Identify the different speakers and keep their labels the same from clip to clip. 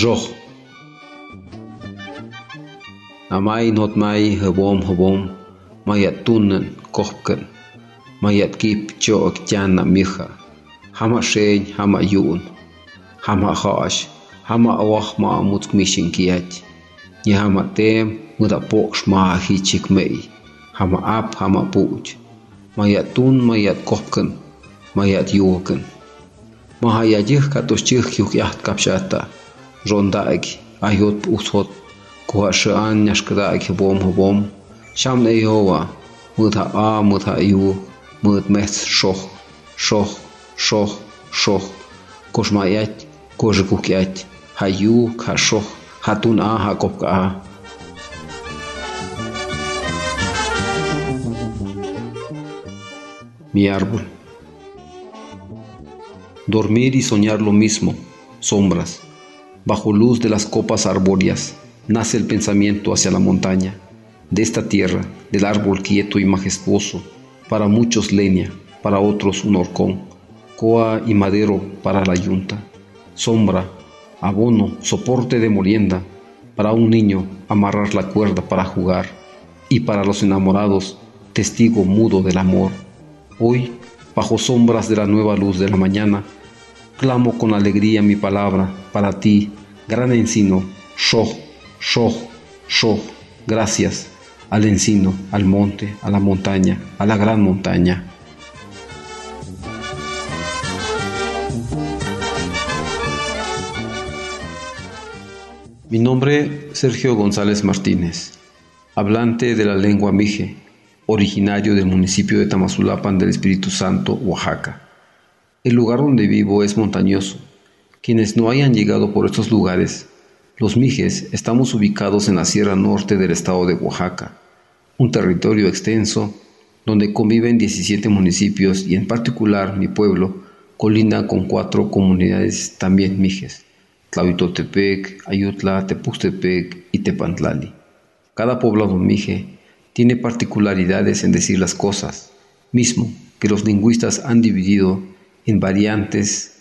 Speaker 1: Joch. A mai not mai hebom hebom ma jet tunnen kopken ma jet kip cho tjana micha. Hama shein hama yun hama khash hama awah ma mut mishin kiat ni hama tem muda poksh ma hi chik mei. Hama ap hama puch ma jet tun ma jet kopken ma jet yoken ma hayajih katushchih hyuk yaht kapshata. Rondaig ayot usot kuha shaan nyashkadaig bom bom sham ne yowa mutha a mutha yu mut mes shoh shoh shoh shoh koshmayat kojkukyat hayu ka shoh hatun a ha kopka a mi árbol dormir y soñar lo mismo sombras Bajo luz de las copas arbóreas nace el pensamiento hacia la montaña, de esta tierra, del árbol quieto y majestuoso, para muchos leña, para otros un horcón, coa y madero para la yunta, sombra, abono, soporte de molienda, para un niño amarrar la cuerda para jugar, y para los enamorados, testigo mudo del amor. Hoy, bajo sombras de la nueva luz de la mañana, clamo con alegría mi palabra para ti, gran encino, Shoh, Shoh, Shoh, gracias al encino, al monte, a la montaña, a la gran montaña. Mi nombre Sergio González Martínez, hablante de la lengua mije, originario del municipio de Tamazulapan del Espíritu Santo, Oaxaca. El lugar donde vivo es montañoso. Quienes no hayan llegado por estos lugares, los Mijes estamos ubicados en la Sierra Norte del estado de Oaxaca, un territorio extenso donde conviven 17 municipios y en particular mi pueblo colinda con cuatro comunidades también Mijes, Tlahuitoltepec, Ayutla, Tepuxtepec y Tepantlali. Cada poblado Mije tiene particularidades en decir las cosas, mismo que los lingüistas han dividido en variantes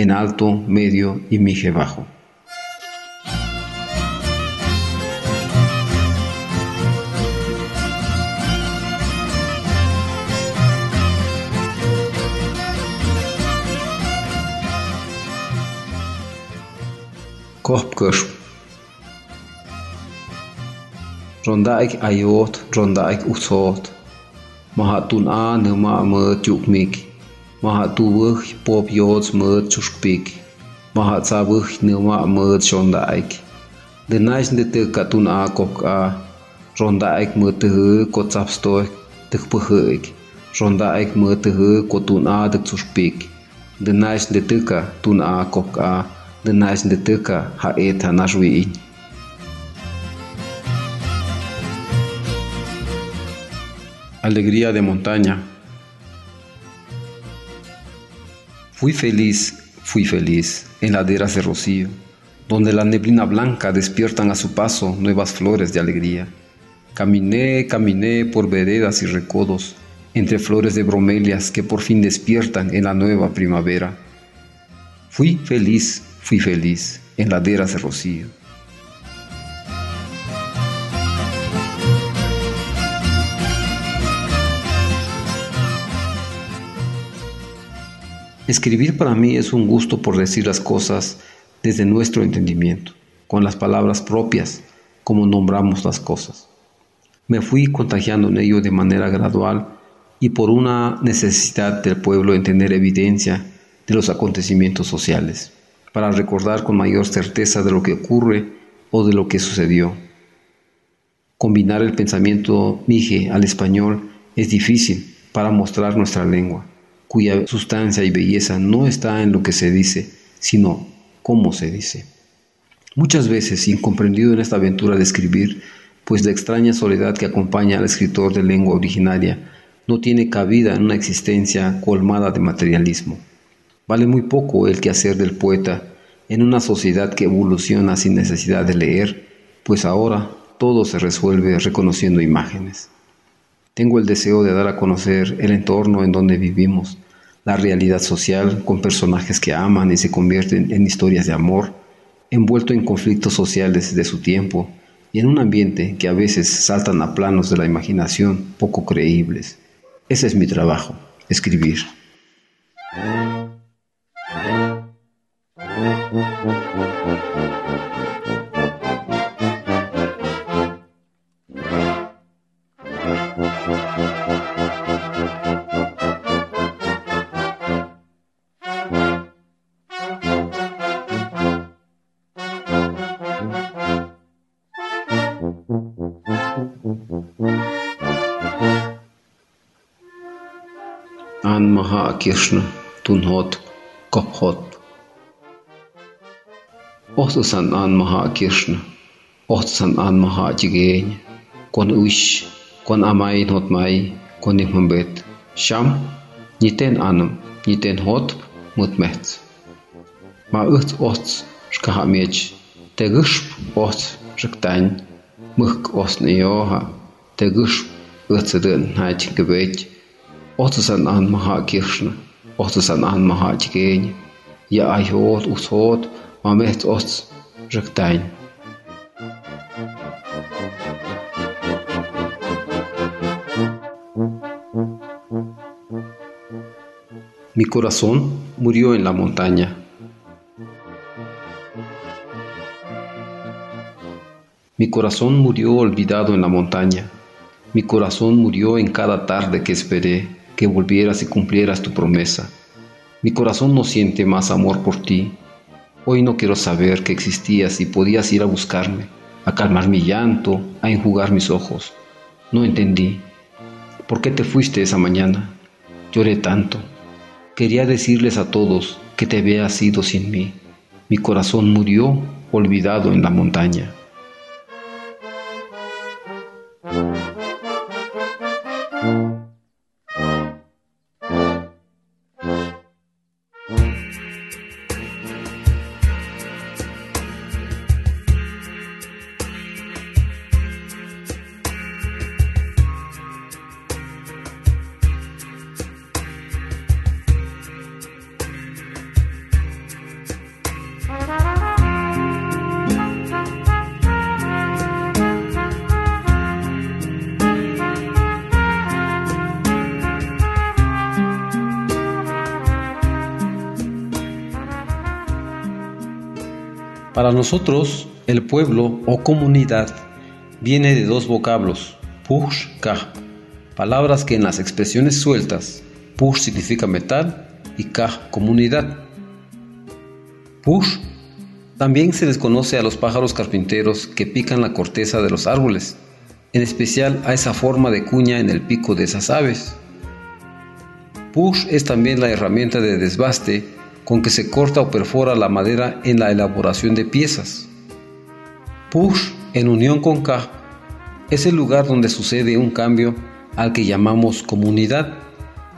Speaker 1: en alto, medio y mije bajo. Kopkër Rondaik ayot, rondaik usot. Mahatun a në ma më tjukmik Mahatuwëh pop yots mët chushpik Mahatsawëh në ma mët shondaik Dënajsh në të katun a kok a. Rondaik më të hë ko tsapstoj të këpëhëik Rondaik më të hë ko tun a të chushpik Dënajsh në të ka tun a kok a. Dënajsh në të ka ha eta nashwiin Alegría de montaña. Fui feliz, fui feliz en laderas de rocío, donde la neblina blanca despiertan a su paso nuevas flores de alegría. Caminé, caminé por veredas y recodos, entre flores de bromelias que por fin despiertan en la nueva primavera. Fui feliz, fui feliz en laderas de rocío. Escribir para mí es un gusto por decir las cosas desde nuestro entendimiento, con las palabras propias, como nombramos las cosas. Me fui contagiando en ello de manera gradual y por una necesidad del pueblo en tener evidencia de los acontecimientos sociales, para recordar con mayor certeza de lo que ocurre o de lo que sucedió. Combinar el pensamiento mije al español es difícil para mostrar nuestra lengua, cuya sustancia y belleza no está en lo que se dice, sino cómo se dice. Muchas veces, incomprendido en esta aventura de escribir, pues la extraña soledad que acompaña al escritor de lengua originaria no tiene cabida en una existencia colmada de materialismo. Vale muy poco el quehacer del poeta en una sociedad que evoluciona sin necesidad de leer, pues ahora todo se resuelve reconociendo imágenes. Tengo el deseo de dar a conocer el entorno en donde vivimos, la realidad social con personajes que aman y se convierten en historias de amor, envuelto en conflictos sociales de su tiempo y en un ambiente que a veces saltan a planos de la imaginación poco creíbles. Ese es mi trabajo, escribir. an maha a kirschne tun hot kop hot. Ohtu san an maha a kirschne Oht san an maha a tigéin kon uis kon amain hot mai kon ik hun bet. Sham ni ten anam ni ten hot mut met. Ma ut ots шкаха меч te gëshp os shëktajn mëhk os në joha. Te gëshp ëtëdën hajtë gëbëjtë maha kirshna, Ottosan an maha jigény, ja ai hót uthót, ma meht ott rögtány. Mi corazón murió en la montaña. Mi corazón murió olvidado en la montaña. Mi corazón murió en cada tarde que esperé que volvieras y cumplieras tu promesa. Mi corazón no siente más amor por ti. Hoy no quiero saber que existías y podías ir a buscarme, a calmar mi llanto, a enjugar mis ojos. No entendí. ¿Por qué te fuiste esa mañana? Lloré tanto. Quería decirles a todos que te habías ido sin mí. Mi corazón murió olvidado en la montaña. Para nosotros, el pueblo o comunidad viene de dos vocablos, push, kah, palabras que en las expresiones sueltas, push significa metal y kah comunidad. Push también se les conoce a los pájaros carpinteros que pican la corteza de los árboles, en especial a esa forma de cuña en el pico de esas aves. Push es también la herramienta de desbaste con que se corta o perfora la madera en la elaboración de piezas. Push, en unión con Ka, es el lugar donde sucede un cambio al que llamamos comunidad,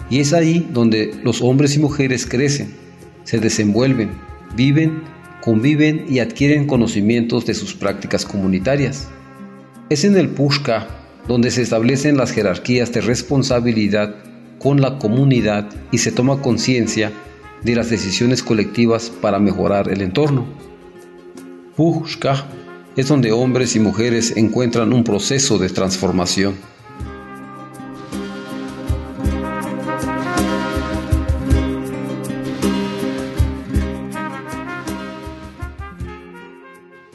Speaker 1: y es ahí donde los hombres y mujeres crecen, se desenvuelven, viven, conviven y adquieren conocimientos de sus prácticas comunitarias. Es en el Pushka donde se establecen las jerarquías de responsabilidad con la comunidad y se toma conciencia de las decisiones colectivas para mejorar el entorno. Pushka es donde hombres y mujeres encuentran un proceso de transformación.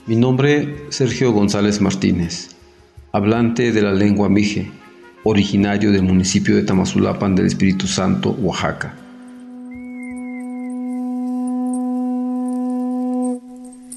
Speaker 1: Mi nombre Sergio González Martínez, hablante de la lengua mije, originario del municipio de Tamazulapan del Espíritu Santo, Oaxaca.